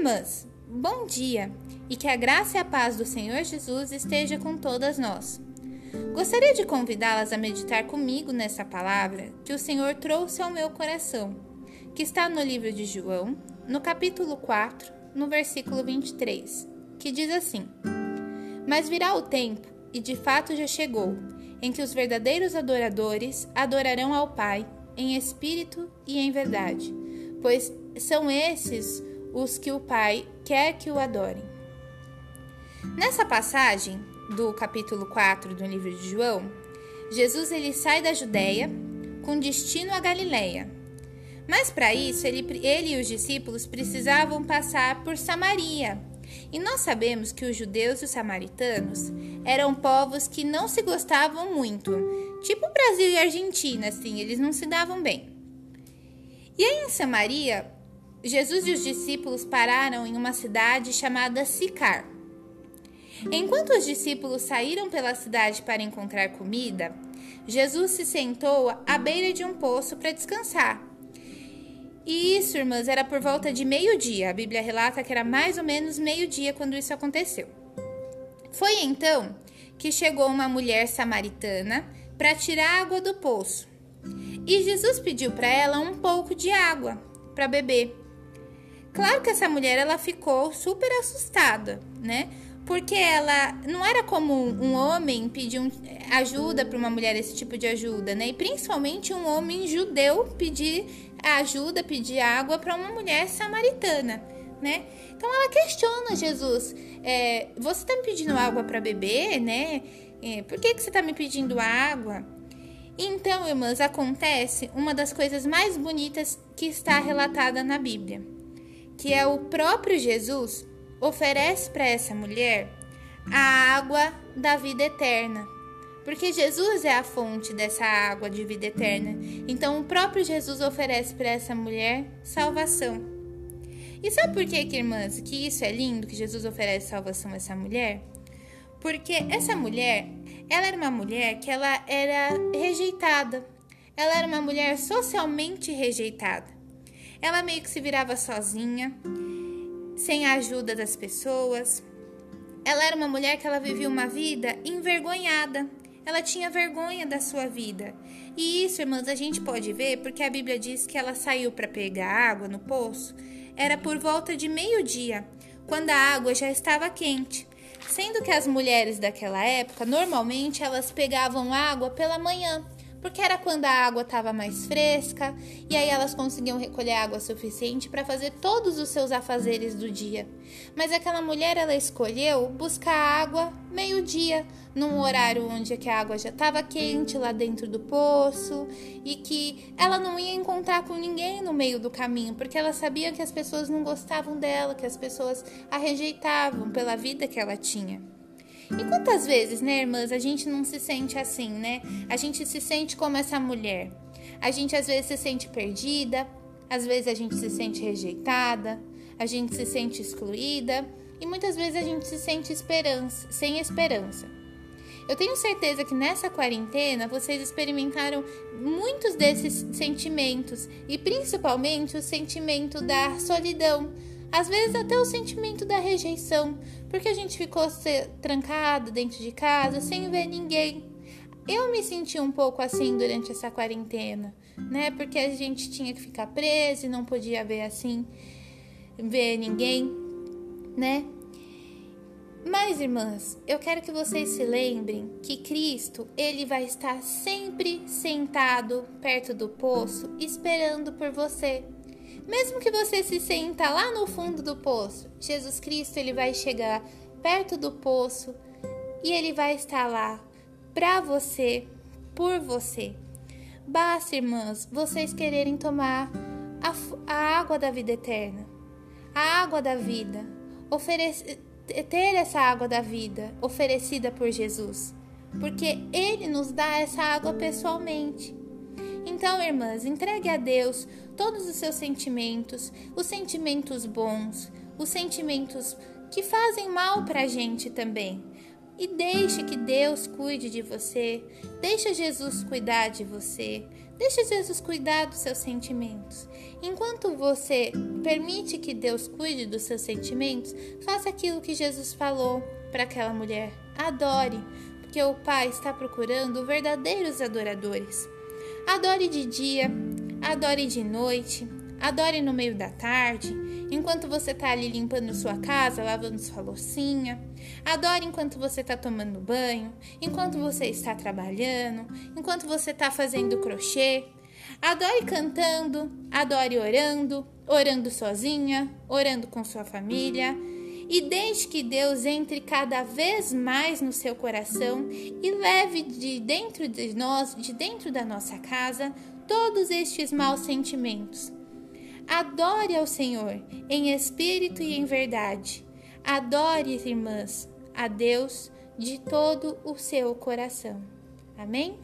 irmãs, bom dia e que a graça e a paz do Senhor Jesus esteja com todas nós. Gostaria de convidá-las a meditar comigo nessa palavra que o Senhor trouxe ao meu coração, que está no livro de João, no capítulo 4, no versículo 23, que diz assim: Mas virá o tempo, e de fato já chegou, em que os verdadeiros adoradores adorarão ao Pai em espírito e em verdade, pois são esses os que o Pai quer que o adorem. Nessa passagem do capítulo 4 do livro de João, Jesus ele sai da Judéia com destino à Galiléia. Mas para isso, ele, ele e os discípulos precisavam passar por Samaria. E nós sabemos que os judeus e os samaritanos eram povos que não se gostavam muito, tipo Brasil e Argentina, assim, eles não se davam bem. E aí em Samaria, Jesus e os discípulos pararam em uma cidade chamada Sicar. Enquanto os discípulos saíram pela cidade para encontrar comida, Jesus se sentou à beira de um poço para descansar. E isso, irmãs, era por volta de meio-dia. A Bíblia relata que era mais ou menos meio-dia quando isso aconteceu. Foi então que chegou uma mulher samaritana para tirar água do poço. E Jesus pediu para ela um pouco de água para beber. Claro que essa mulher ela ficou super assustada, né? Porque ela não era comum um homem pedir um, ajuda para uma mulher esse tipo de ajuda, né? E principalmente um homem judeu pedir ajuda, pedir água para uma mulher samaritana, né? Então ela questiona Jesus: é, você está me pedindo água para beber, né? É, por que, que você está me pedindo água? Então, irmãs, acontece uma das coisas mais bonitas que está relatada na Bíblia que é o próprio Jesus, oferece para essa mulher a água da vida eterna. Porque Jesus é a fonte dessa água de vida eterna. Então o próprio Jesus oferece para essa mulher salvação. E sabe por que, que, irmãs, que isso é lindo, que Jesus oferece salvação a essa mulher? Porque essa mulher, ela era uma mulher que ela era rejeitada. Ela era uma mulher socialmente rejeitada. Ela meio que se virava sozinha, sem a ajuda das pessoas. Ela era uma mulher que ela vivia uma vida envergonhada. Ela tinha vergonha da sua vida. E isso, irmãs, a gente pode ver porque a Bíblia diz que ela saiu para pegar água no poço. Era por volta de meio-dia, quando a água já estava quente. Sendo que as mulheres daquela época, normalmente elas pegavam água pela manhã, porque era quando a água estava mais fresca e aí elas conseguiam recolher água suficiente para fazer todos os seus afazeres do dia. Mas aquela mulher ela escolheu buscar água meio-dia, num horário onde a água já estava quente lá dentro do poço e que ela não ia encontrar com ninguém no meio do caminho, porque ela sabia que as pessoas não gostavam dela, que as pessoas a rejeitavam pela vida que ela tinha. E quantas vezes, né, irmãs, a gente não se sente assim, né? A gente se sente como essa mulher. A gente às vezes se sente perdida, às vezes a gente se sente rejeitada, a gente se sente excluída e muitas vezes a gente se sente esperança, sem esperança. Eu tenho certeza que nessa quarentena vocês experimentaram muitos desses sentimentos e principalmente o sentimento da solidão, às vezes até o sentimento da rejeição, porque a gente ficou trancado dentro de casa sem ver ninguém. Eu me senti um pouco assim durante essa quarentena, né? Porque a gente tinha que ficar preso e não podia ver assim, ver ninguém, né? Mas, irmãs, eu quero que vocês se lembrem que Cristo, ele vai estar sempre sentado perto do poço, esperando por você. Mesmo que você se senta lá no fundo do poço, Jesus Cristo ele vai chegar perto do poço e ele vai estar lá para você, por você. Basta, irmãs, vocês quererem tomar a, a água da vida eterna, a água da vida, oferecer ter essa água da vida oferecida por Jesus, porque Ele nos dá essa água pessoalmente. Então, irmãs, entregue a Deus todos os seus sentimentos, os sentimentos bons, os sentimentos que fazem mal para a gente também. e deixe que Deus cuide de você. Deixa Jesus cuidar de você. Deixa Jesus cuidar dos seus sentimentos. Enquanto você permite que Deus cuide dos seus sentimentos, faça aquilo que Jesus falou para aquela mulher. Adore, porque o Pai está procurando verdadeiros adoradores. Adore de dia, adore de noite, adore no meio da tarde, enquanto você está ali limpando sua casa, lavando sua loucinha. Adore enquanto você está tomando banho, enquanto você está trabalhando, enquanto você está fazendo crochê. Adore cantando, adore orando, orando sozinha, orando com sua família. E deixe que Deus entre cada vez mais no seu coração e leve de dentro de nós, de dentro da nossa casa, todos estes maus sentimentos Adore ao Senhor em espírito e em verdade. Adore, irmãs, a Deus de todo o seu coração. Amém?